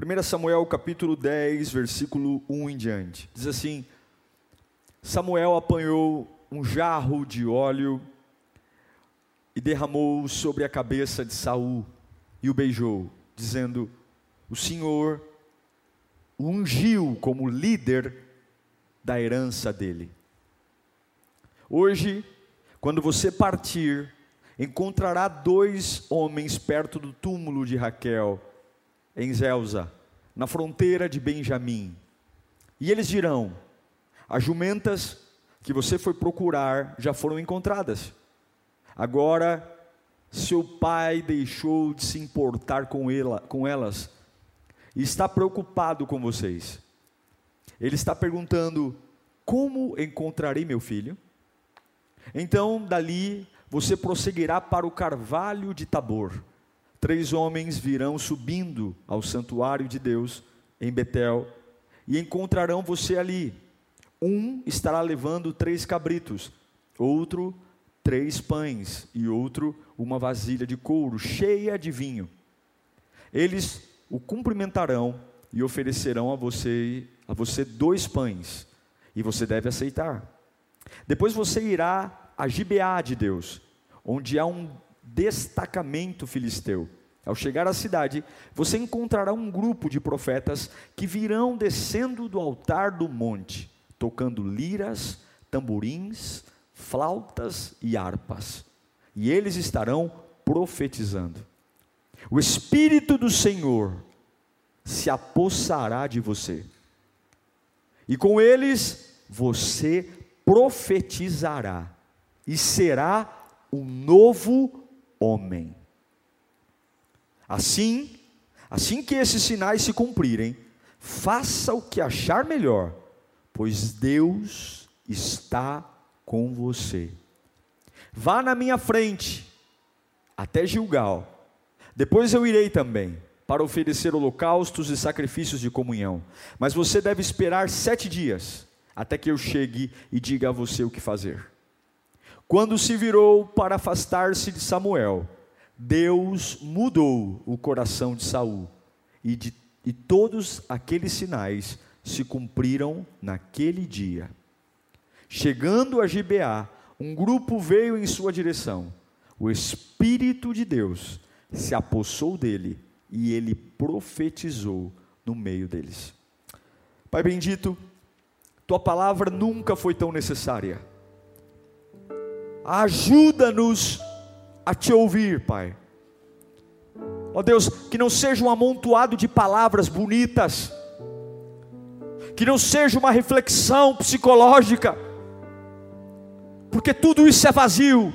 1 Samuel capítulo 10, versículo 1 em diante. Diz assim: Samuel apanhou um jarro de óleo e derramou sobre a cabeça de Saul e o beijou dizendo: O Senhor o ungiu como líder da herança dele. Hoje, quando você partir, encontrará dois homens perto do túmulo de Raquel, em Zelza, na fronteira de Benjamim. E eles dirão: As jumentas que você foi procurar já foram encontradas. Agora seu pai deixou de se importar com, ela, com elas e está preocupado com vocês. Ele está perguntando: Como encontrarei meu filho? Então, dali, você prosseguirá para o carvalho de Tabor. Três homens virão subindo ao santuário de Deus em Betel e encontrarão você ali. Um estará levando três cabritos, outro três pães e outro uma vasilha de couro cheia de vinho. Eles o cumprimentarão e oferecerão a você a você dois pães, e você deve aceitar. Depois você irá a Gibeá de Deus, onde há um destacamento filisteu. Ao chegar à cidade, você encontrará um grupo de profetas que virão descendo do altar do monte, tocando liras, tamborins, flautas e harpas, e eles estarão profetizando. O Espírito do Senhor se apossará de você, e com eles você profetizará, e será um novo homem. Assim, assim que esses sinais se cumprirem, faça o que achar melhor, pois Deus está com você. Vá na minha frente até Gilgal. Depois eu irei também para oferecer holocaustos e sacrifícios de comunhão. Mas você deve esperar sete dias até que eu chegue e diga a você o que fazer. Quando se virou para afastar-se de Samuel, Deus mudou o coração de Saul e, de, e todos aqueles sinais se cumpriram naquele dia. Chegando a Gibeá, um grupo veio em sua direção. O Espírito de Deus se apossou dele e ele profetizou no meio deles. Pai bendito, tua palavra nunca foi tão necessária. Ajuda-nos a te ouvir, Pai. Ó Deus, que não seja um amontoado de palavras bonitas, que não seja uma reflexão psicológica, porque tudo isso é vazio.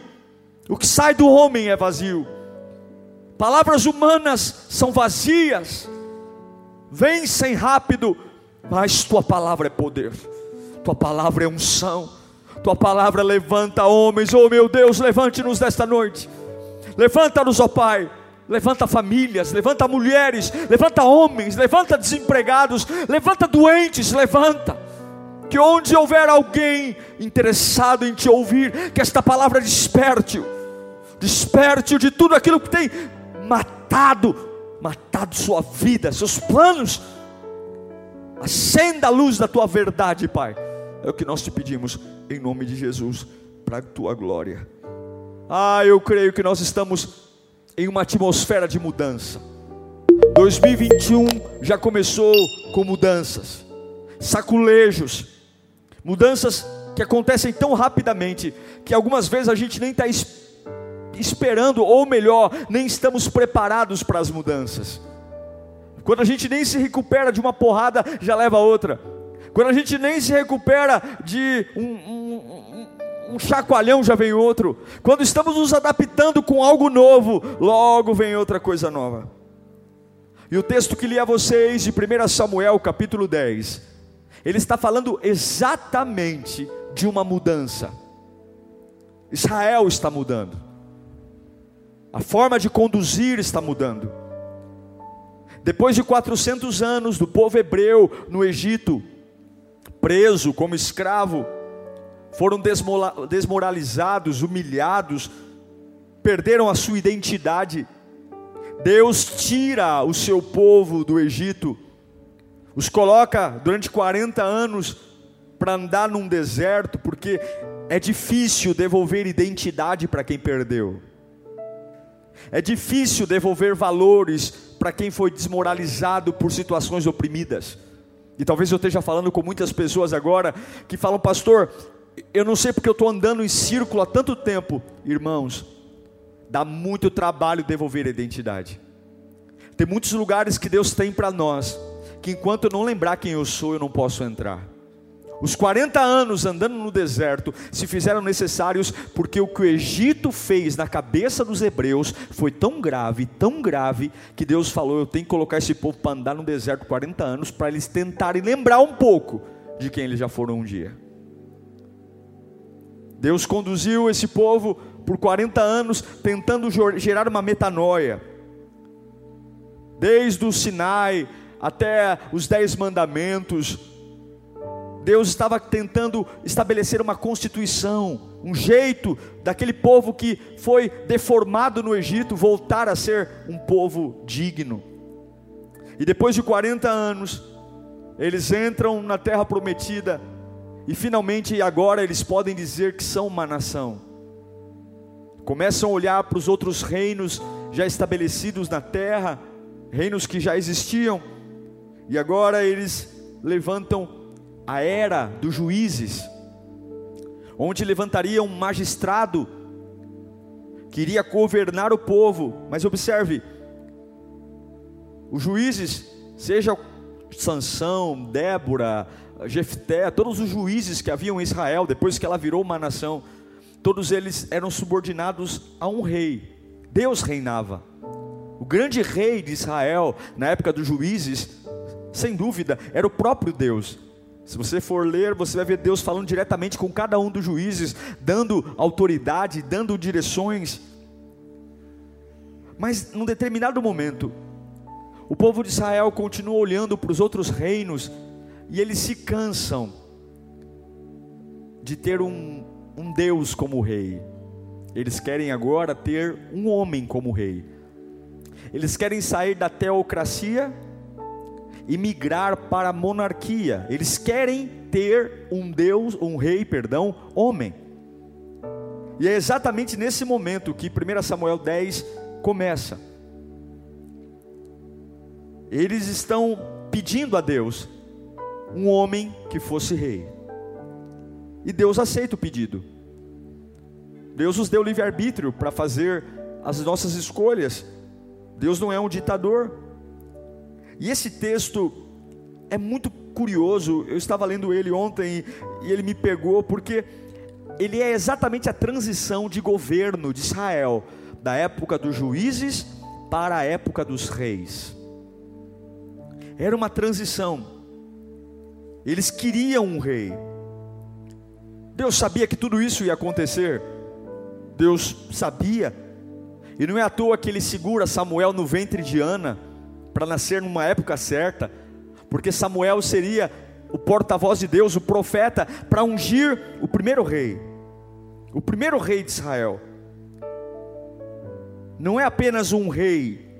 O que sai do homem é vazio. Palavras humanas são vazias, vencem rápido, mas tua palavra é poder, tua palavra é unção, tua palavra levanta homens, oh meu Deus, levante-nos desta noite, levanta-nos, ó oh Pai, levanta famílias, levanta mulheres, levanta homens, levanta desempregados, levanta doentes, levanta. Que onde houver alguém interessado em te ouvir, que esta palavra desperte-o, desperte-o de tudo aquilo que tem matado, matado sua vida, seus planos. Acenda a luz da tua verdade, Pai. É o que nós te pedimos, em nome de Jesus, para a tua glória. Ah, eu creio que nós estamos em uma atmosfera de mudança. 2021 já começou com mudanças, saculejos, Mudanças que acontecem tão rapidamente que algumas vezes a gente nem está esperando, ou melhor, nem estamos preparados para as mudanças. Quando a gente nem se recupera de uma porrada, já leva outra. Quando a gente nem se recupera de um, um, um, chacoalhão, já vem outro. Quando estamos nos adaptando com algo novo, logo vem outra coisa nova. E o texto que li a vocês de 1 Samuel, capítulo 10, ele está falando exatamente de uma mudança. Israel está mudando. A forma de conduzir está mudando. Depois de 400 anos do povo hebreu no Egito, preso como escravo, foram desmoralizados, humilhados, perderam a sua identidade. Deus tira o seu povo do Egito, os coloca durante 40 anos para andar num deserto, porque é difícil devolver identidade para quem perdeu. É difícil devolver valores para quem foi desmoralizado por situações oprimidas. E talvez eu esteja falando com muitas pessoas agora que falam, pastor, eu não sei porque eu estou andando em círculo há tanto tempo. Irmãos, dá muito trabalho devolver a identidade. Tem muitos lugares que Deus tem para nós, que enquanto eu não lembrar quem eu sou, eu não posso entrar. Os 40 anos andando no deserto se fizeram necessários porque o que o Egito fez na cabeça dos hebreus foi tão grave, tão grave, que Deus falou: Eu tenho que colocar esse povo para andar no deserto 40 anos, para eles tentarem lembrar um pouco de quem eles já foram um dia. Deus conduziu esse povo por 40 anos, tentando gerar uma metanoia, desde o Sinai até os Dez Mandamentos, Deus estava tentando estabelecer uma constituição, um jeito daquele povo que foi deformado no Egito voltar a ser um povo digno. E depois de 40 anos, eles entram na terra prometida e finalmente agora eles podem dizer que são uma nação. Começam a olhar para os outros reinos já estabelecidos na terra, reinos que já existiam, e agora eles levantam a era dos juízes, onde levantaria um magistrado que iria governar o povo. Mas observe, os juízes, seja Sansão, Débora, Jefté, todos os juízes que haviam em Israel, depois que ela virou uma nação, todos eles eram subordinados a um rei. Deus reinava. O grande rei de Israel, na época dos juízes, sem dúvida, era o próprio Deus. Se você for ler, você vai ver Deus falando diretamente com cada um dos juízes, dando autoridade, dando direções. Mas num determinado momento, o povo de Israel continua olhando para os outros reinos e eles se cansam de ter um, um Deus como rei. Eles querem agora ter um homem como rei. Eles querem sair da teocracia e migrar para a monarquia. Eles querem ter um Deus, um rei, perdão, homem. E é exatamente nesse momento que 1 Samuel 10 começa. Eles estão pedindo a Deus um homem que fosse rei. E Deus aceita o pedido. Deus nos deu livre-arbítrio para fazer as nossas escolhas. Deus não é um ditador. E esse texto é muito curioso, eu estava lendo ele ontem e, ele me pegou, porque ele é exatamente a transição de governo de Israel, da época dos juízes para a época dos reis. Era uma transição, eles queriam um rei, Deus sabia que tudo isso ia acontecer, Deus sabia, e não é à toa que ele segura Samuel no ventre de Ana, para nascer numa época certa, porque Samuel seria o porta-voz de Deus, o profeta, para ungir o primeiro rei, o primeiro rei de Israel. Não é apenas um rei,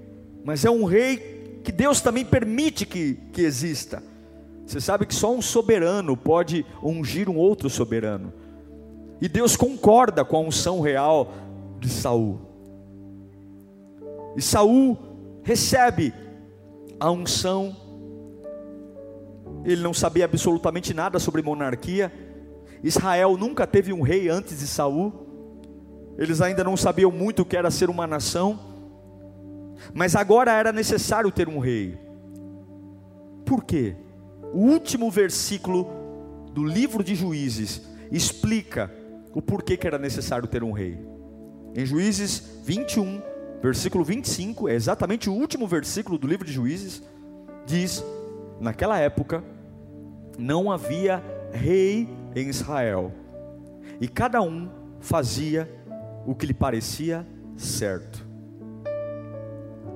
mas é um rei que Deus também permite que, que exista. Você sabe que só um soberano pode ungir um outro soberano. E Deus concorda com a unção real de Saul. E Saul recebe a unção. Ele não sabia absolutamente nada sobre monarquia. Israel nunca teve um rei antes de Saul. Eles ainda não sabiam muito o que era ser uma nação. Mas agora era necessário ter um rei. Por quê? O último versículo do livro de Juízes explica o porquê que era necessário ter um rei. Em Juízes 21, versículo 25, é exatamente o último versículo do livro de Juízes, diz: Naquela época não havia rei em Israel, e cada um fazia o que lhe parecia certo.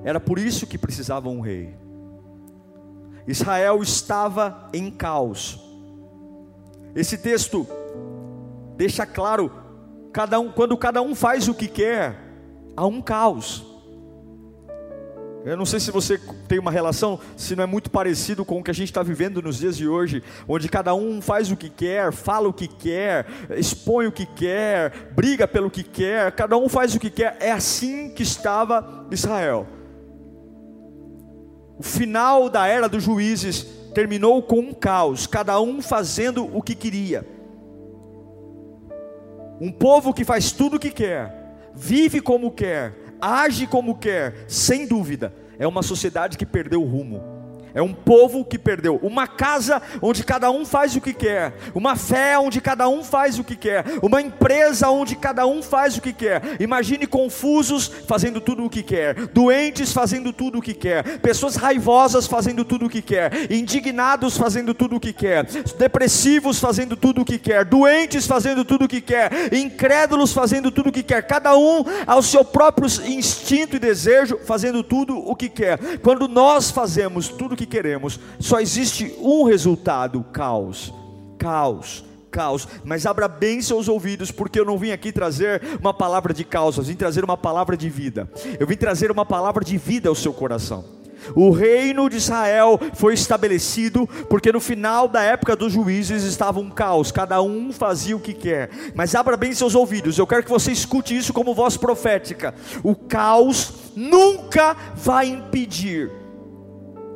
Era por isso que precisava um rei. Israel estava em caos. Esse texto deixa claro, cada um, quando cada um faz o que quer, há um caos. Eu não sei se você tem uma relação, se não é muito parecido com o que a gente está vivendo nos dias de hoje, onde cada um faz o que quer, fala o que quer, expõe o que quer, briga pelo que quer, cada um faz o que quer. É assim que estava Israel. O final da era dos juízes terminou com um caos, cada um fazendo o que queria. Um povo que faz tudo o que quer, vive como quer, age como quer, sem dúvida, é uma sociedade que perdeu o rumo. É um povo que perdeu. Uma casa onde cada um faz o que quer. Uma fé onde cada um faz o que quer. Uma empresa onde cada um faz o que quer. Imagine confusos fazendo tudo o que quer. Doentes fazendo tudo o que quer. Pessoas raivosas fazendo tudo o que quer. Indignados fazendo tudo o que quer. Depressivos fazendo tudo o que quer. Doentes fazendo tudo o que quer. Incrédulos fazendo tudo o que quer. Cada um ao seu próprio instinto e desejo fazendo tudo o que quer. Quando nós fazemos tudo que queremos, só existe um resultado: caos, caos, caos. Mas abra bem seus ouvidos, porque eu não vim aqui trazer uma palavra de caos, eu vim trazer uma palavra de vida. Eu vim trazer uma palavra de vida ao seu coração. O reino de Israel foi estabelecido porque no final da época dos juízes estava um caos, cada um fazia o que quer. Mas abra bem seus ouvidos, eu quero que você escute isso como voz profética. O caos nunca vai impedir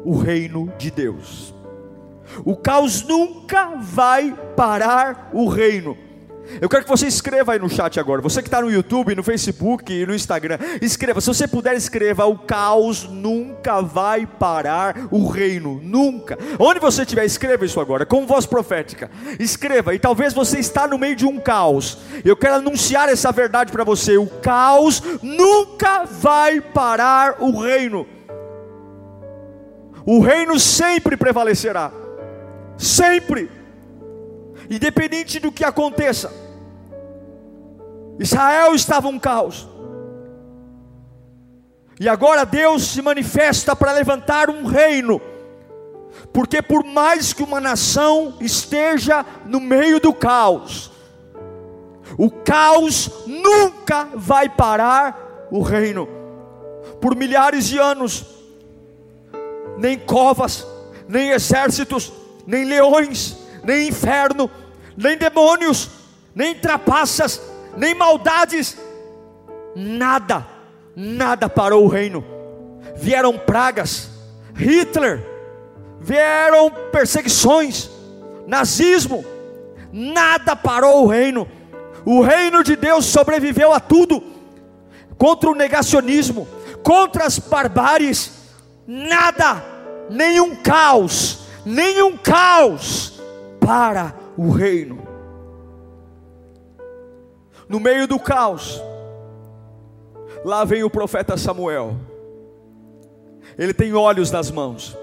o reino de Deus. O caos nunca vai parar o reino. Eu quero que você escreva aí no chat agora. Você que está no YouTube, no Facebook e no Instagram, escreva. Se você puder, escreva: O caos nunca vai parar o reino. Nunca. Onde você estiver, escreva isso agora, com voz profética. Escreva. E talvez você está no meio de um caos. Eu quero anunciar essa verdade para você: O caos nunca vai parar o reino o reino sempre prevalecerá, sempre, independente do que aconteça. Israel estava um caos, e agora Deus se manifesta para levantar um reino, porque por mais que uma nação esteja no meio do caos, o caos nunca vai parar o reino. Por milhares de anos, nem covas, nem exércitos, nem leões, nem inferno, nem demônios, nem trapaças, nem maldades, nada, nada parou o reino. Vieram pragas, Hitler, vieram perseguições, nazismo, nada parou o reino. O reino de Deus sobreviveu a tudo, contra o negacionismo, contra as barbáries, nada, nenhum caos, nenhum caos para o reino. No meio do caos, lá vem o profeta Samuel. Ele tem olhos nas mãos.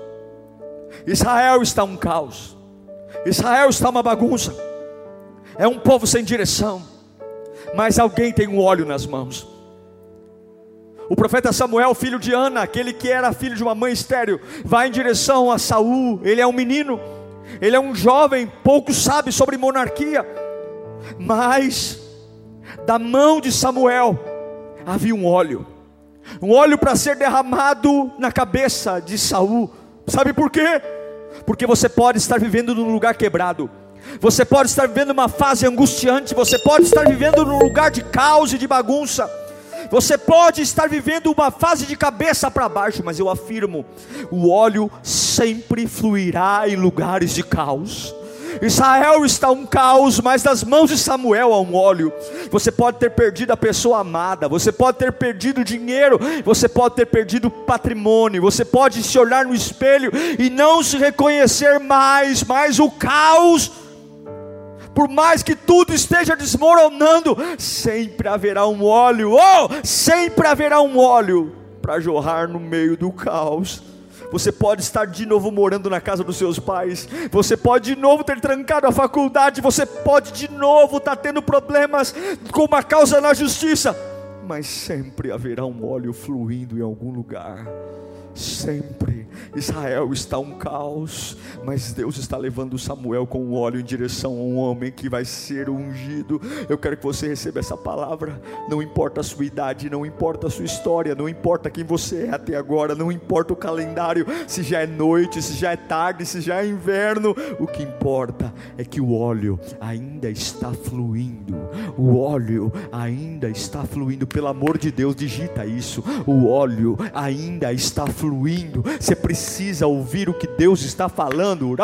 Israel está um caos. Israel está uma bagunça. É um povo sem direção. Mas alguém tem um óleo nas mãos. O profeta Samuel, filho de Ana, aquele que era filho de uma mãe estéril, vai em direção a Saul. Ele é um menino, ele é um jovem, pouco sabe sobre monarquia, mas da mão de Samuel havia um óleo, um óleo para ser derramado na cabeça de Saul. Sabe por quê? Porque você pode estar vivendo num lugar quebrado. Você pode estar vivendo uma fase angustiante, você pode estar vivendo num lugar de caos e de bagunça. Você pode estar vivendo uma fase de cabeça para baixo, mas eu afirmo: o óleo sempre fluirá em lugares de caos. Israel está um caos, mas nas mãos de Samuel há um óleo. Você pode ter perdido a pessoa amada, você pode ter perdido dinheiro, você pode ter perdido patrimônio, você pode se olhar no espelho e não se reconhecer mais, mas o caos por mais que tudo esteja desmoronando, sempre haverá um óleo, oh, sempre haverá um óleo para jorrar no meio do caos. Você pode estar de novo morando na casa dos seus pais. Você pode de novo ter trancado a faculdade. Você pode de novo estar tendo problemas com uma causa na justiça. Mas sempre haverá um óleo fluindo em algum lugar sempre. Israel está um caos, mas Deus está levando Samuel com óleo em direção a um homem que vai ser ungido. Eu quero que você receba essa palavra. Não importa a sua idade, não importa a sua história, não importa quem você é até agora, não importa o calendário, se já é noite, se já é tarde, se já é inverno. O que importa é que o óleo ainda está fluindo. O óleo ainda está fluindo. Pelo amor de Deus, digita isso. O óleo ainda está fluindo fluindo, você precisa ouvir o que Deus está falando.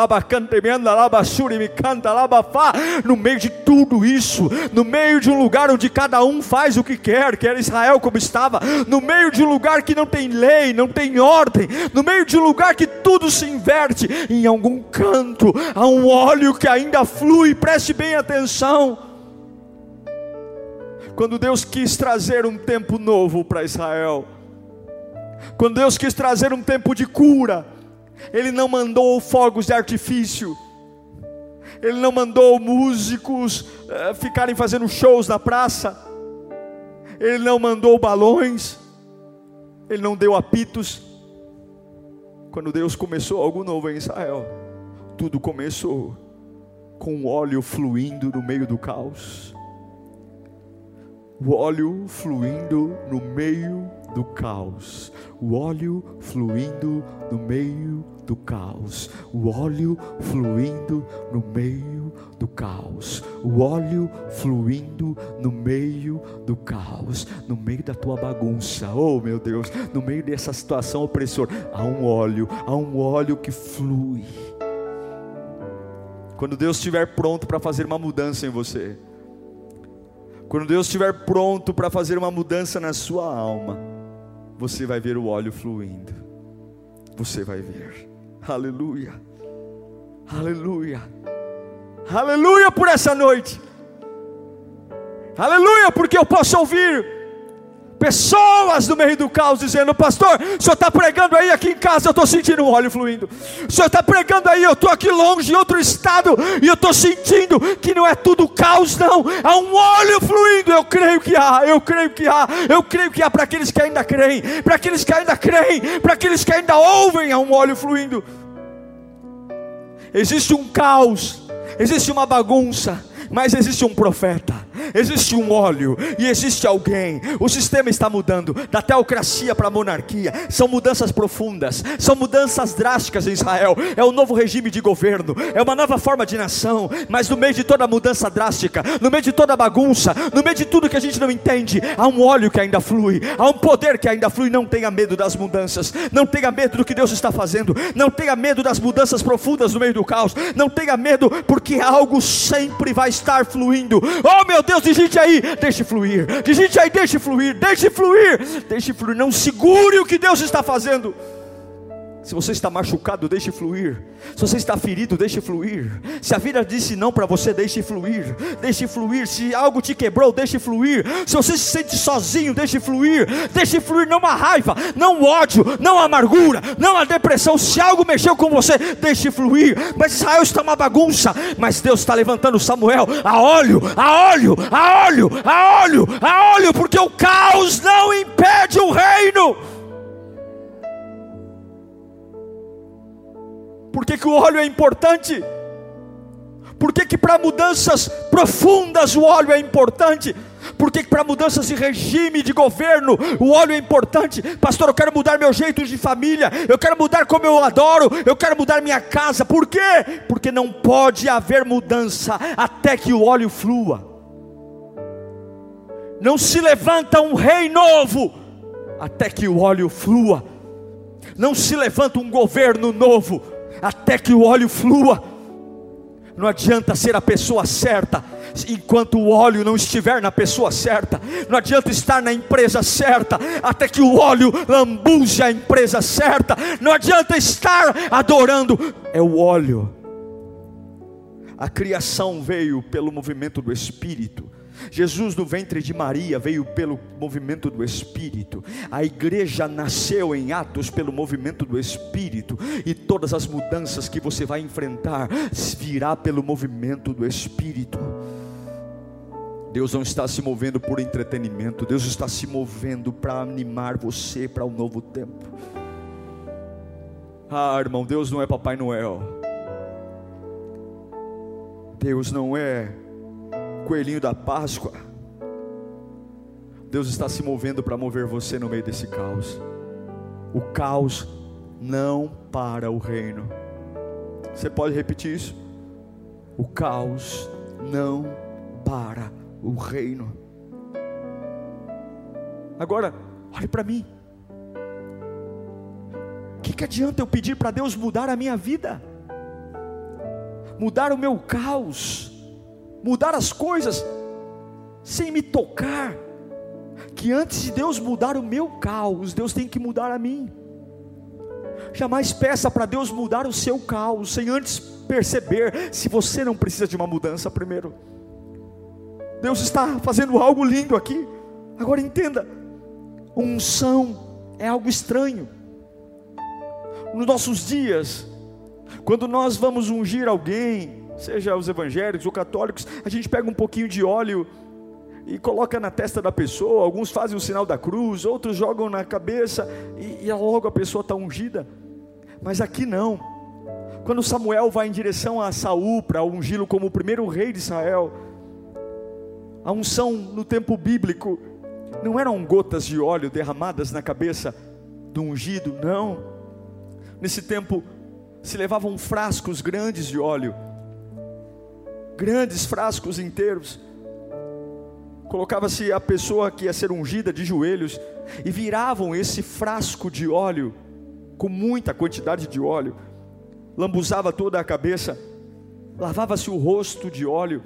No meio de tudo isso, no meio de um lugar onde cada um faz o que quer, que era Israel como estava, no meio de um lugar que não tem lei, não tem ordem, no meio de um lugar que tudo se inverte, em algum canto há um óleo que ainda flui, preste bem atenção. Quando Deus quis trazer um tempo novo para Israel, quando Deus quis trazer um tempo de cura, Ele não mandou fogos de artifício, Ele não mandou músicos uh, ficarem fazendo shows na praça, Ele não mandou balões, Ele não deu apitos. Quando Deus começou algo novo em Israel, tudo começou com óleo fluindo no meio do caos. O óleo fluindo no meio do caos, o óleo fluindo no meio do caos, o óleo fluindo no meio do caos, o óleo fluindo no meio do caos, no meio da tua bagunça, oh meu Deus, no meio dessa situação opressora, há um óleo, há um óleo que flui. Quando Deus estiver pronto para fazer uma mudança em você, quando Deus estiver pronto para fazer uma mudança na sua alma, você vai ver o óleo fluindo. Você vai ver. Aleluia. Aleluia. Aleluia por essa noite. Aleluia, porque eu posso ouvir Pessoas no meio do caos dizendo: Pastor, o senhor está pregando aí, aqui em casa eu estou sentindo um óleo fluindo. O senhor está pregando aí, eu estou aqui longe, em outro estado, e eu estou sentindo que não é tudo caos, não. Há um óleo fluindo. Eu creio que há, eu creio que há, eu creio que há para aqueles que ainda creem, para aqueles que ainda creem, para aqueles que ainda ouvem, há um óleo fluindo. Existe um caos, existe uma bagunça mas existe um profeta, existe um óleo e existe alguém. O sistema está mudando da teocracia para a monarquia. São mudanças profundas, são mudanças drásticas em Israel. É um novo regime de governo, é uma nova forma de nação. Mas no meio de toda mudança drástica, no meio de toda bagunça, no meio de tudo que a gente não entende, há um óleo que ainda flui, há um poder que ainda flui. Não tenha medo das mudanças, não tenha medo do que Deus está fazendo, não tenha medo das mudanças profundas no meio do caos, não tenha medo, porque algo sempre vai estar fluindo. Oh meu Deus, digite aí, deixe fluir. Digite aí, deixe fluir, deixe fluir, deixe fluir. Não segure o que Deus está fazendo. Se você está machucado, deixe fluir. Se você está ferido, deixe fluir. Se a vida disse não para você, deixe fluir. Deixe fluir. Se algo te quebrou, deixe fluir. Se você se sente sozinho, deixe fluir. Deixe fluir não a raiva, não o ódio, não a amargura, não a depressão. Se algo mexeu com você, deixe fluir. Mas Israel está uma bagunça. Mas Deus está levantando Samuel a óleo, a óleo, a óleo, a óleo, a óleo, porque o caos não impede o reino. Por que, que o óleo é importante? Por que, que para mudanças profundas o óleo é importante? Por que, que para mudanças de regime, de governo, o óleo é importante? Pastor, eu quero mudar meu jeito de família, eu quero mudar como eu adoro, eu quero mudar minha casa. Por quê? Porque não pode haver mudança até que o óleo flua. Não se levanta um rei novo até que o óleo flua. Não se levanta um governo novo até que o óleo flua. Não adianta ser a pessoa certa enquanto o óleo não estiver na pessoa certa. Não adianta estar na empresa certa até que o óleo lambuze a empresa certa. Não adianta estar adorando, é o óleo. A criação veio pelo movimento do Espírito. Jesus no ventre de Maria veio pelo movimento do Espírito. A igreja nasceu em Atos pelo movimento do Espírito. E todas as mudanças que você vai enfrentar virá pelo movimento do Espírito. Deus não está se movendo por entretenimento, Deus está se movendo para animar você para um novo tempo. Ah, irmão, Deus não é Papai Noel. Deus não é coelhinho da Páscoa. Deus está se movendo para mover você no meio desse caos. O caos não para o reino. Você pode repetir isso? O caos não para o reino. Agora, olhe para mim. O que, que adianta eu pedir para Deus mudar a minha vida? Mudar o meu caos? Mudar as coisas sem me tocar? Que antes de Deus mudar o meu caos, Deus tem que mudar a mim. Jamais peça para Deus mudar o seu caos, sem antes perceber se você não precisa de uma mudança primeiro. Deus está fazendo algo lindo aqui. Agora entenda: unção é algo estranho. Nos nossos dias, quando nós vamos ungir alguém, seja os evangélicos ou católicos, a gente pega um pouquinho de óleo e coloca na testa da pessoa. Alguns fazem o sinal da cruz, outros jogam na cabeça e, e logo a pessoa está ungida. Mas aqui não. Quando Samuel vai em direção a Saul para ungí-lo como o primeiro rei de Israel, a unção no tempo bíblico não eram gotas de óleo derramadas na cabeça do ungido, não. Nesse tempo se levavam frascos grandes de óleo, grandes frascos inteiros. Colocava-se a pessoa que ia ser ungida de joelhos e viravam esse frasco de óleo com muita quantidade de óleo, lambuzava toda a cabeça, lavava-se o rosto de óleo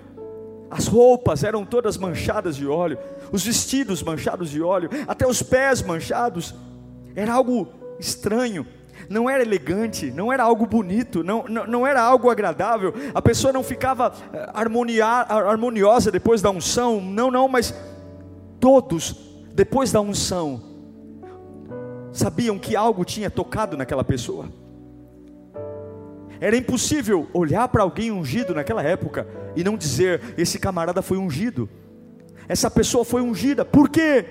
as roupas eram todas manchadas de óleo, os vestidos manchados de óleo, até os pés manchados. Era algo estranho, não era elegante, não era algo bonito, não, não, não era algo agradável. A pessoa não ficava eh, harmonia, harmoniosa depois da unção, não, não, mas todos, depois da unção, sabiam que algo tinha tocado naquela pessoa. Era impossível olhar para alguém ungido naquela época e não dizer: esse camarada foi ungido, essa pessoa foi ungida. Por quê?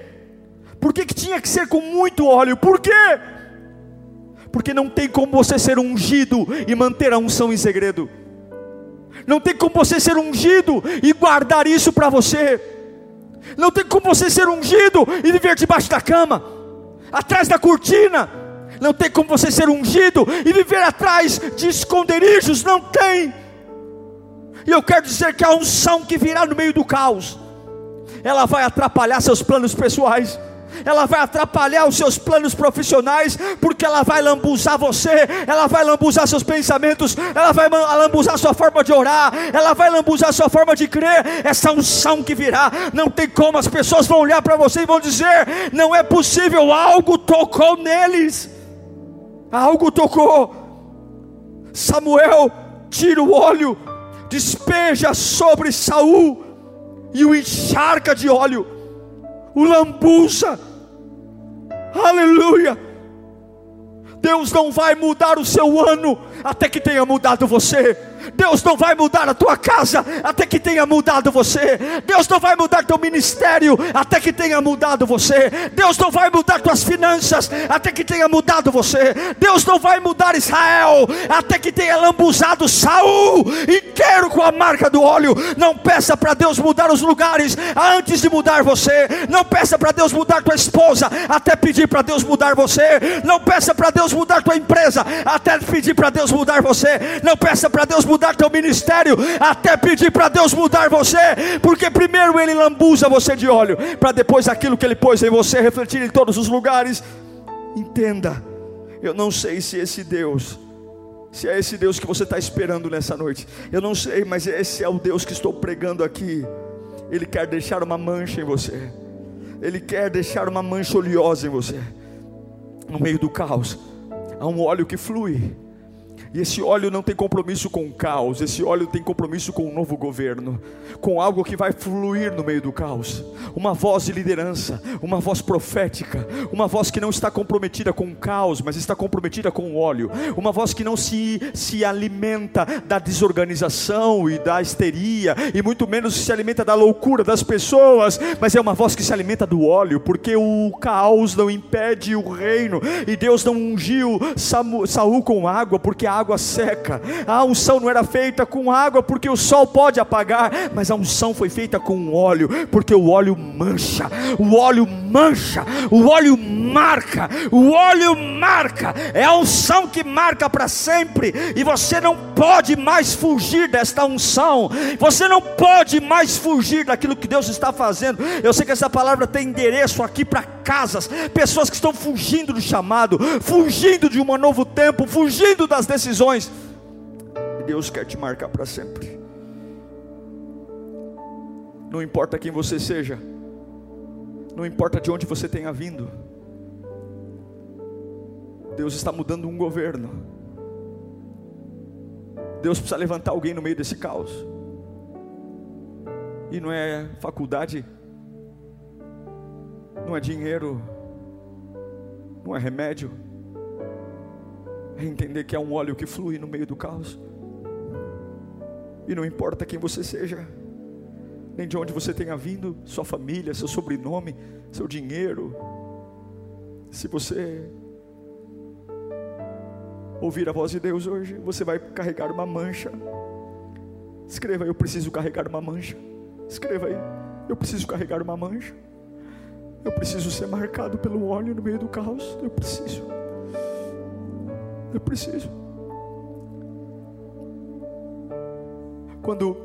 Por que, que tinha que ser com muito óleo? Por quê? Porque não tem como você ser ungido e manter a unção em segredo. Não tem como você ser ungido e guardar isso para você. Não tem como você ser ungido e viver debaixo da cama, atrás da cortina não tem como você ser ungido e viver atrás de esconderijos, não tem. E eu quero dizer que a unção que virá no meio do caos, ela vai atrapalhar seus planos pessoais ela vai atrapalhar os seus planos profissionais, porque ela vai lambuzar você, ela vai lambuzar seus pensamentos, ela vai lambuzar sua forma de orar, ela vai lambuzar sua forma de crer. Essa unção que virá, não tem como, as pessoas vão olhar para você e vão dizer: não é possível, algo tocou neles algo tocou. Samuel tira o óleo, despeja sobre Saul e o encharca de óleo, o lambuza. Aleluia. Deus não vai mudar o seu ano até que tenha mudado você. Deus não vai mudar a tua casa até que tenha mudado você. Deus não vai mudar teu ministério até que tenha mudado você. Deus não vai mudar tuas finanças até que tenha mudado você. Deus não vai mudar Israel até que tenha lambuzado Saul inteiro com a marca do óleo. Não peça para Deus mudar os lugares antes de mudar você. Não peça para Deus mudar tua esposa até pedir para Deus mudar você. Não peça para Deus mudar tua empresa até pedir para Deus mudar você. Não peça para Deus mudar teu ministério, até pedir para Deus mudar você, porque primeiro Ele lambuza você de óleo, para depois aquilo que Ele pôs em você refletir em todos os lugares. Entenda, eu não sei se esse Deus, se é esse Deus que você está esperando nessa noite, eu não sei, mas esse é o Deus que estou pregando aqui. Ele quer deixar uma mancha em você, Ele quer deixar uma mancha oleosa em você, no meio do caos, há um óleo que flui E esse óleo não tem compromisso com o caos, esse óleo tem compromisso com um novo governo, com algo que vai fluir no meio do caos. Uma voz de liderança, uma voz profética, uma voz que não está comprometida com o caos, mas está comprometida com o óleo. Uma voz que não se, se alimenta da desorganização e da histeria, e muito menos se alimenta da loucura das pessoas, mas é uma voz que se alimenta do óleo, porque o caos não impede o reino, e Deus não ungiu Saul com água, porque a água seca. A unção não era feita com água, porque o sol pode apagar, mas a unção foi feita com óleo, porque o óleo mancha, o óleo mancha, o óleo marca, o óleo marca, é a unção que marca para sempre, e você não pode mais fugir desta unção, você não pode mais fugir daquilo que Deus está fazendo. Eu sei que essa palavra tem endereço aqui para casas, pessoas que estão fugindo do chamado, fugindo de um novo tempo, fugindo das decisões. Deus quer te marcar para sempre. Não importa quem você seja, não importa de onde você tenha vindo, Deus está mudando um governo. Deus precisa levantar alguém no meio desse caos. E não é faculdade, não é dinheiro, não é remédio, é entender que é um óleo que flui no meio do caos. E não importa quem você seja, nem de onde você tenha vindo, sua família, seu sobrenome, seu dinheiro. Se você ouvir a voz de Deus hoje, você vai carregar uma mancha. Escreva, eu preciso carregar uma mancha. Escreva aí, eu preciso carregar uma mancha. Eu preciso ser marcado pelo óleo no meio do caos. Eu preciso. Eu preciso. Quando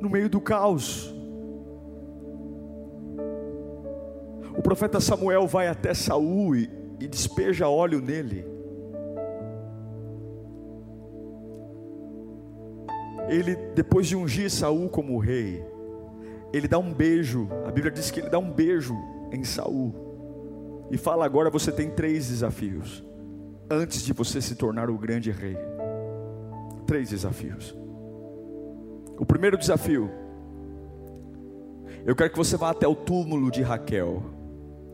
no meio do caos, o profeta Samuel vai até Saul e, e despeja óleo nele. Ele, depois de ungir Saul como rei, ele dá um beijo. A Bíblia diz que ele dá um beijo em Saul. E fala agora você tem três desafios antes de você se tornar o grande rei. Três desafios. O primeiro desafio, eu quero que você vá até o túmulo de Raquel.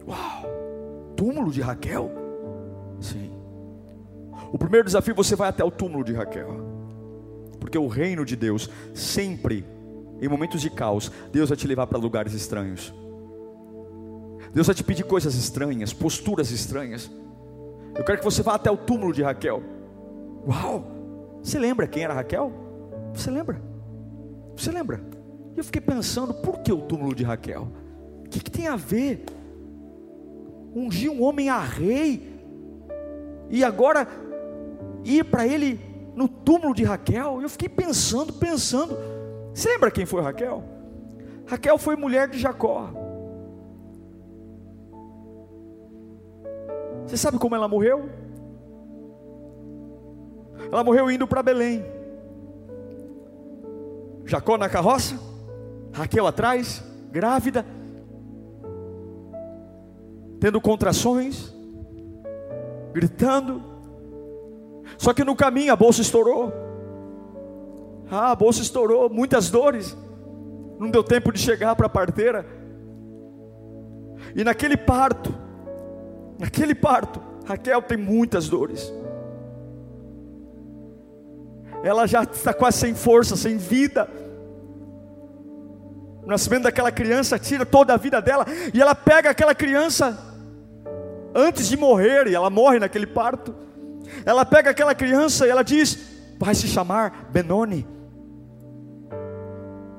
Uau! Túmulo de Raquel? Sim. O primeiro desafio, você vai até o túmulo de Raquel. Porque o reino de Deus sempre em momentos de caos, Deus vai te levar para lugares estranhos. Deus vai te pedir coisas estranhas, posturas estranhas. Eu quero que você vá até o túmulo de Raquel. Uau! Você lembra quem era Raquel? Você lembra? Você lembra? E eu fiquei pensando, por que o túmulo de Raquel? O que, que tem a ver? Ungir um homem a rei e agora ir para ele no túmulo de Raquel? Eu fiquei pensando, pensando. Você lembra quem foi Raquel? Raquel foi mulher de Jacó. Você sabe como ela morreu? Ela morreu indo para Belém. Jacó na carroça, Raquel atrás, grávida, tendo contrações, gritando. Só que no caminho a bolsa estourou. Ah, a bolsa estourou, muitas dores. Não deu tempo de chegar para a parteira. E naquele parto, naquele parto, Raquel tem muitas dores. Ela já está quase sem força, sem vida. O nascimento daquela criança tira toda a vida dela. E ela pega aquela criança antes de morrer, e ela morre naquele parto. Ela pega aquela criança e ela diz: vai se chamar Benoni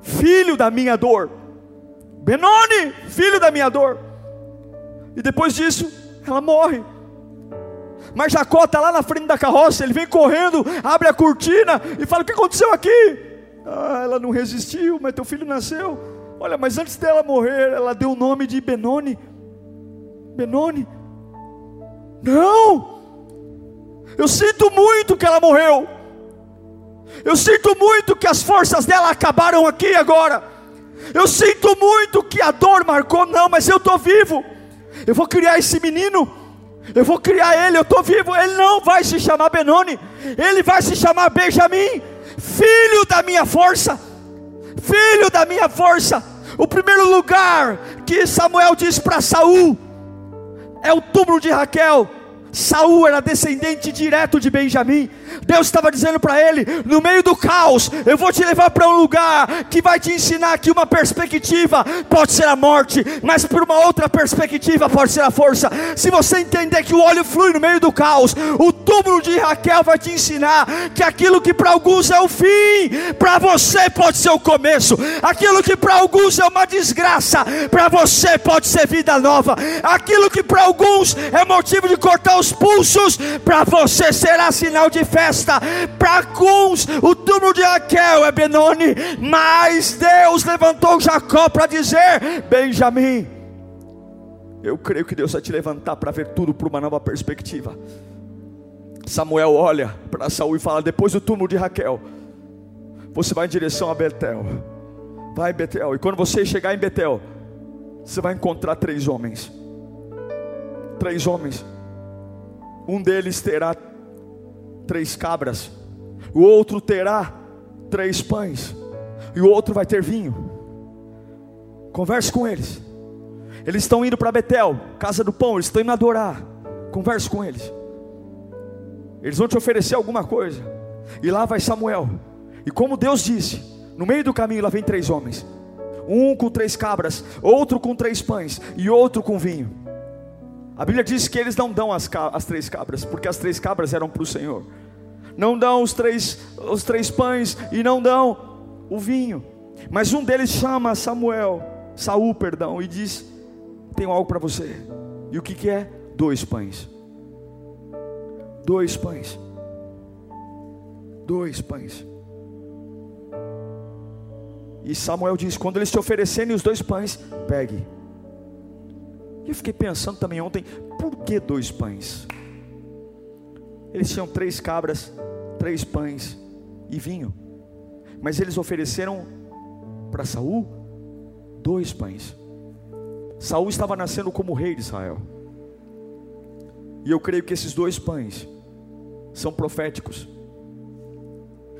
filho da minha dor. Benoni, filho da minha dor. E depois disso, ela morre. Mas Jacó está lá na frente da carroça, ele vem correndo, abre a cortina e fala: O que aconteceu aqui? Ah, ela não resistiu, mas teu filho nasceu. Olha, mas antes dela morrer, ela deu o nome de Benoni. Benoni. Não! Eu sinto muito que ela morreu. Eu sinto muito que as forças dela acabaram aqui agora. Eu sinto muito que a dor marcou, não, mas eu estou vivo. Eu vou criar esse menino. Eu vou criar ele, eu estou vivo. Ele não vai se chamar Benoni, ele vai se chamar Benjamim, filho da minha força, filho da minha força. O primeiro lugar que Samuel diz para Saul é o túmulo de Raquel. Saul era descendente direto de Benjamim. Deus estava dizendo para ele: no meio do caos, eu vou te levar para um lugar que vai te ensinar que uma perspectiva pode ser a morte, mas por uma outra perspectiva pode ser a força. Se você entender que o óleo flui no meio do caos, o túmulo de Raquel vai te ensinar que aquilo que para alguns é o fim, para você pode ser o começo. Aquilo que para alguns é uma desgraça, para você pode ser vida nova. Aquilo que para alguns é motivo de cortar os pulsos, para você será sinal de festa festa. Para alguns, o túmulo de Raquel é Benoni, mas Deus levantou Jacó para dizer: Benjamim, eu creio que Deus vai te levantar para ver tudo por uma nova perspectiva. Samuel olha para Saul e fala: Depois do túmulo de Raquel, você vai em direção a Betel. Vai Betel, e quando você chegar em Betel, você vai encontrar três homens. Três homens. Um deles terá três cabras, o outro terá três pães, e o outro vai ter vinho. Converse com eles. Eles estão indo para Betel, casa do pão, eles estão indo adorar. Converse com eles. Eles vão te oferecer alguma coisa. E lá vai Samuel. E como Deus disse, no meio do caminho lá vem três homens. Um com três cabras, outro com três pães e outro com vinho. A Bíblia diz que eles não dão as, as três cabras, porque as três cabras eram para o Senhor. Não dão os três, os três pães e não dão o vinho. Mas um deles chama Samuel, Saul, perdão, e diz: Tenho algo para você. E o que, que é? Dois pães. Dois pães. Dois pães. E Samuel diz: Quando eles te oferecerem os dois pães, pegue eu fiquei pensando também ontem, por que dois pães? Eles tinham três cabras, três pães e vinho. Mas eles ofereceram para Saul dois pães. Saul estava nascendo como rei de Israel. E eu creio que esses dois pães são proféticos.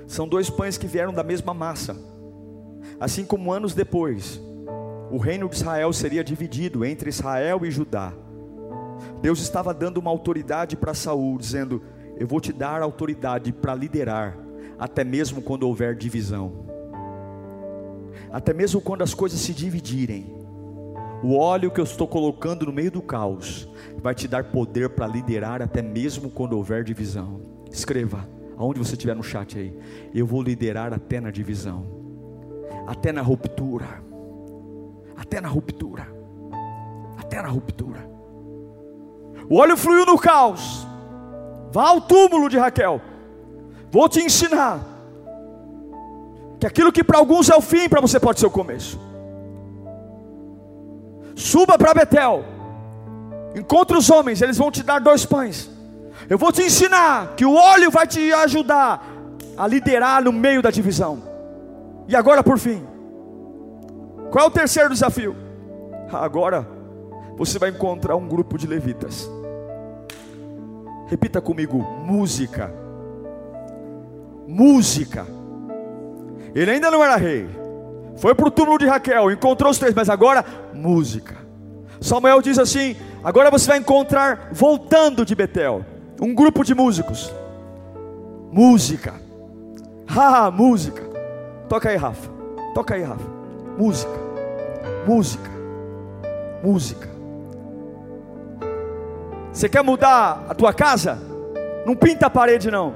São dois pães que vieram da mesma massa. Assim como anos depois, o reino de Israel seria dividido entre Israel e Judá. Deus estava dando uma autoridade para Saul, dizendo: Eu vou te dar autoridade para liderar, até mesmo quando houver divisão, até mesmo quando as coisas se dividirem. O óleo que eu estou colocando no meio do caos vai te dar poder para liderar, até mesmo quando houver divisão. Escreva, aonde você estiver no chat aí. Eu vou liderar até na divisão, até na ruptura até na ruptura. Até na ruptura. O óleo fluiu no caos. Vá ao túmulo de Raquel. Vou te ensinar que aquilo que para alguns é o fim, para você pode ser o começo. Suba para Betel. Encontre os homens, eles vão te dar dois pães. Eu vou te ensinar que o óleo vai te ajudar a liderar no meio da divisão. E agora por fim, qual é o terceiro desafio? Agora você vai encontrar um grupo de levitas. Repita comigo: música. Música. Ele ainda não era rei. Foi para o túmulo de Raquel, encontrou os três, mas agora música. Samuel diz assim: agora você vai encontrar, voltando de Betel, um grupo de músicos. Música. Ah, música. Toca aí, Rafa. Toca aí, Rafa. Música, música, música. Você quer mudar a tua casa? Não pinta a parede não.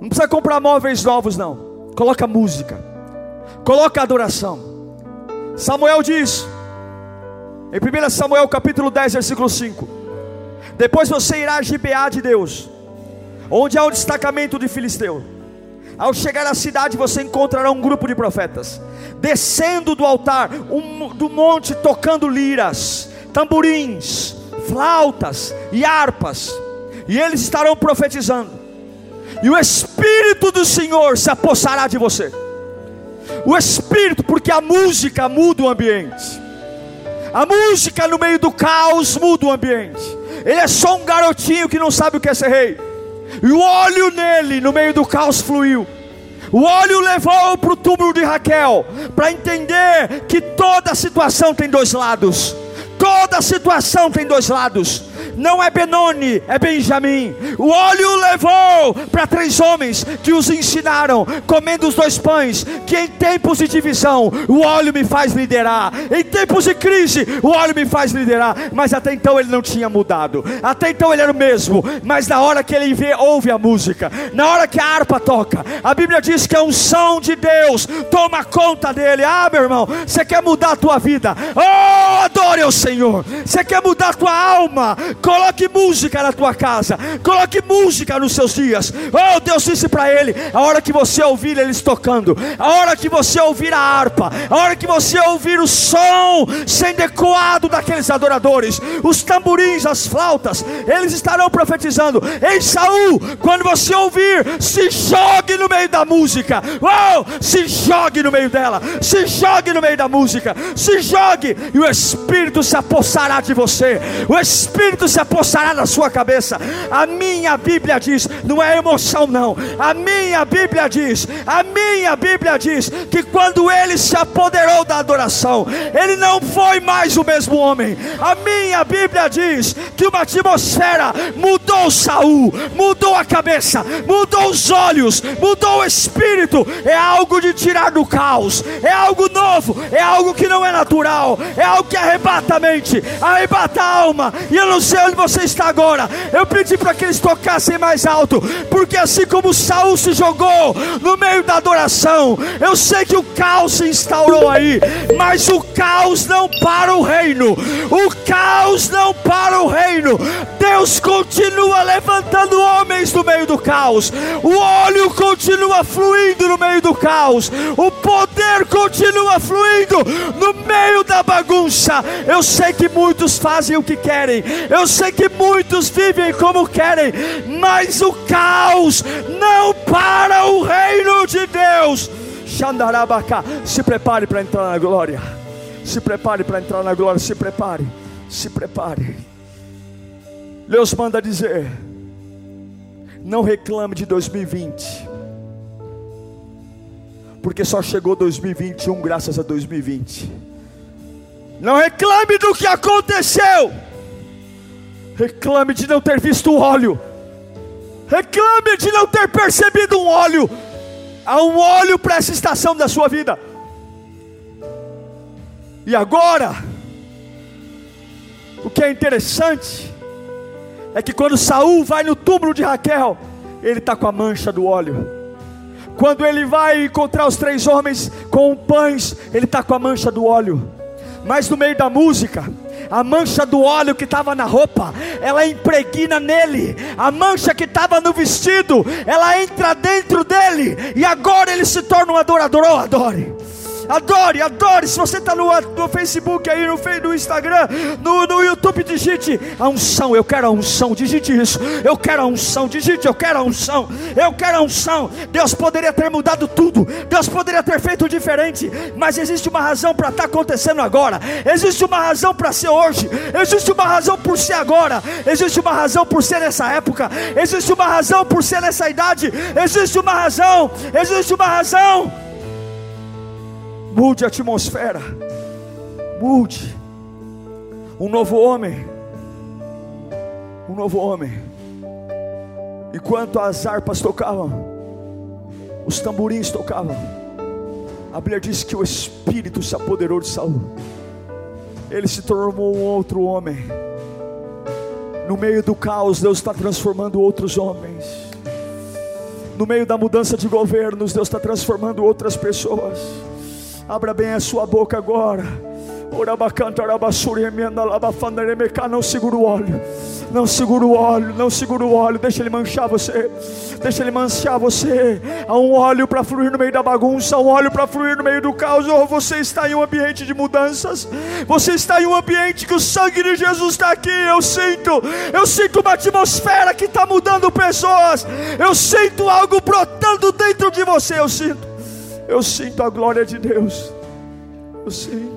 Não precisa comprar móveis novos não. Coloca música. Coloca adoração. Samuel diz em 1 Samuel capítulo 10, versículo 5. Depois você irá a Gibeá de Deus, onde há um destacamento de filisteu ao chegar à cidade, você encontrará um grupo de profetas descendo do altar, um, do monte, tocando liras, tamborins, flautas e harpas, e eles estarão profetizando, e o Espírito do Senhor se apossará de você. O Espírito, porque a música muda o ambiente. A música no meio do caos muda o ambiente. Ele é só um garotinho que não sabe o que é ser rei. E o óleo nele, no meio do caos, fluiu. O óleo levou para o túmulo de Raquel, para entender que toda situação tem dois lados. Toda situação tem dois lados não é Benoni, é Benjamim. O óleo levou para três homens que os ensinaram, comendo os dois pães, que em tempos de divisão o óleo me faz liderar, em tempos de crise o óleo me faz liderar. Mas até então ele não tinha mudado, até então ele era o mesmo. Mas na hora que ele vê, ouve a música, na hora que a harpa toca, a Bíblia diz que a unção de Deus toma conta dele. Ah, meu irmão, você quer mudar a tua vida? Oh, adore o Senhor. Você quer mudar a tua alma? Coloque música na tua casa, coloque música nos seus dias. Oh, Deus disse para ele: a hora que você ouvir eles tocando, a hora que você ouvir a harpa, a hora que você ouvir o som sendo ecoado daqueles adoradores, os tamborins, as flautas, eles estarão profetizando. Ei, Saul, quando você ouvir, se jogue no meio da música. Oh, se jogue no meio dela, se jogue no meio da música, se jogue, e o Espírito se apossará de você. O Espírito se se apossará na sua cabeça. A minha Bíblia diz, não é emoção, não. A minha Bíblia diz, a minha Bíblia diz que quando ele se apoderou da adoração, ele não foi mais o mesmo homem. A minha Bíblia diz que uma atmosfera mudou Saul, mudou a cabeça, mudou os olhos, mudou o espírito. É algo de tirar do caos, é algo novo, é algo que não é natural, é algo que arrebata a mente, arrebata a alma. E eu não sei onde você está agora. Eu pedi para que eles tocassem mais alto, porque assim como Saul se jogou no meio da adoração, eu sei que o caos se instaurou aí, mas o caos não para o reino. O caos não para o reino. Deus continua levantando homens no meio do caos. O óleo continua fluindo no meio do caos. O poder continua fluindo no meio da bagunça. Eu sei que muitos fazem o que querem. Eu sei que muitos vivem como querem, mas o caos não para o reino de Deus. Xandarabacá, se prepare para entrar na glória. Se prepare para entrar na glória, se prepare. Se prepare. Deus manda dizer: não reclame de 2020, porque só chegou 2021 graças a 2020. Não reclame do que aconteceu Reclame de não ter visto o óleo. Reclame de não ter percebido um óleo. Há um óleo para essa estação da sua vida. E agora, o que é interessante é que quando Saul vai no túmulo de Raquel, ele está com a mancha do óleo. Quando ele vai encontrar os três homens com pães, ele está com a mancha do óleo. Mas no meio da música, a mancha do óleo que estava na roupa, ela impregna nele, a mancha que estava no vestido, ela entra dentro dele, e agora ele se torna um adorador. Oh, adore adore, adore. Se você está no, no Facebook aí, no, no Instagram, no, no YouTube, digite a unção. Eu quero a unção, digite isso. Eu quero a unção, digite, eu quero a unção. Eu quero a unção. Deus poderia ter mudado tudo, Deus poderia ter feito diferente, mas existe uma razão para estar tá acontecendo agora. Existe uma razão para ser hoje. Existe uma razão por ser agora. Existe uma razão por ser nessa época. Existe uma razão por ser nessa idade. Existe uma razão. Existe uma razão. Mude a atmosfera. Mude. Um novo homem. Um novo homem. Enquanto as harpas tocavam, os tamborins tocavam. A Bíblia diz que o Espírito se apoderou de Saul. Ele se tornou um outro homem. No meio do caos, Deus está transformando outros homens. No meio da mudança de governos, Deus está transformando outras pessoas. Abra bem a sua boca agora. Não segura o óleo. Não segura o óleo, não segura o óleo, deixa ele manchar você. Deixa ele manchar você. Há um óleo para fluir no meio da bagunça, um óleo para fluir no meio do caos. Oh, você está em um ambiente de mudanças. Você está em um ambiente que o sangue de Jesus está aqui. Eu sinto, eu sinto uma atmosfera que está mudando pessoas. Eu sinto algo brotando dentro de você. Eu sinto. Eu sinto a glória de Deus. Eu sinto.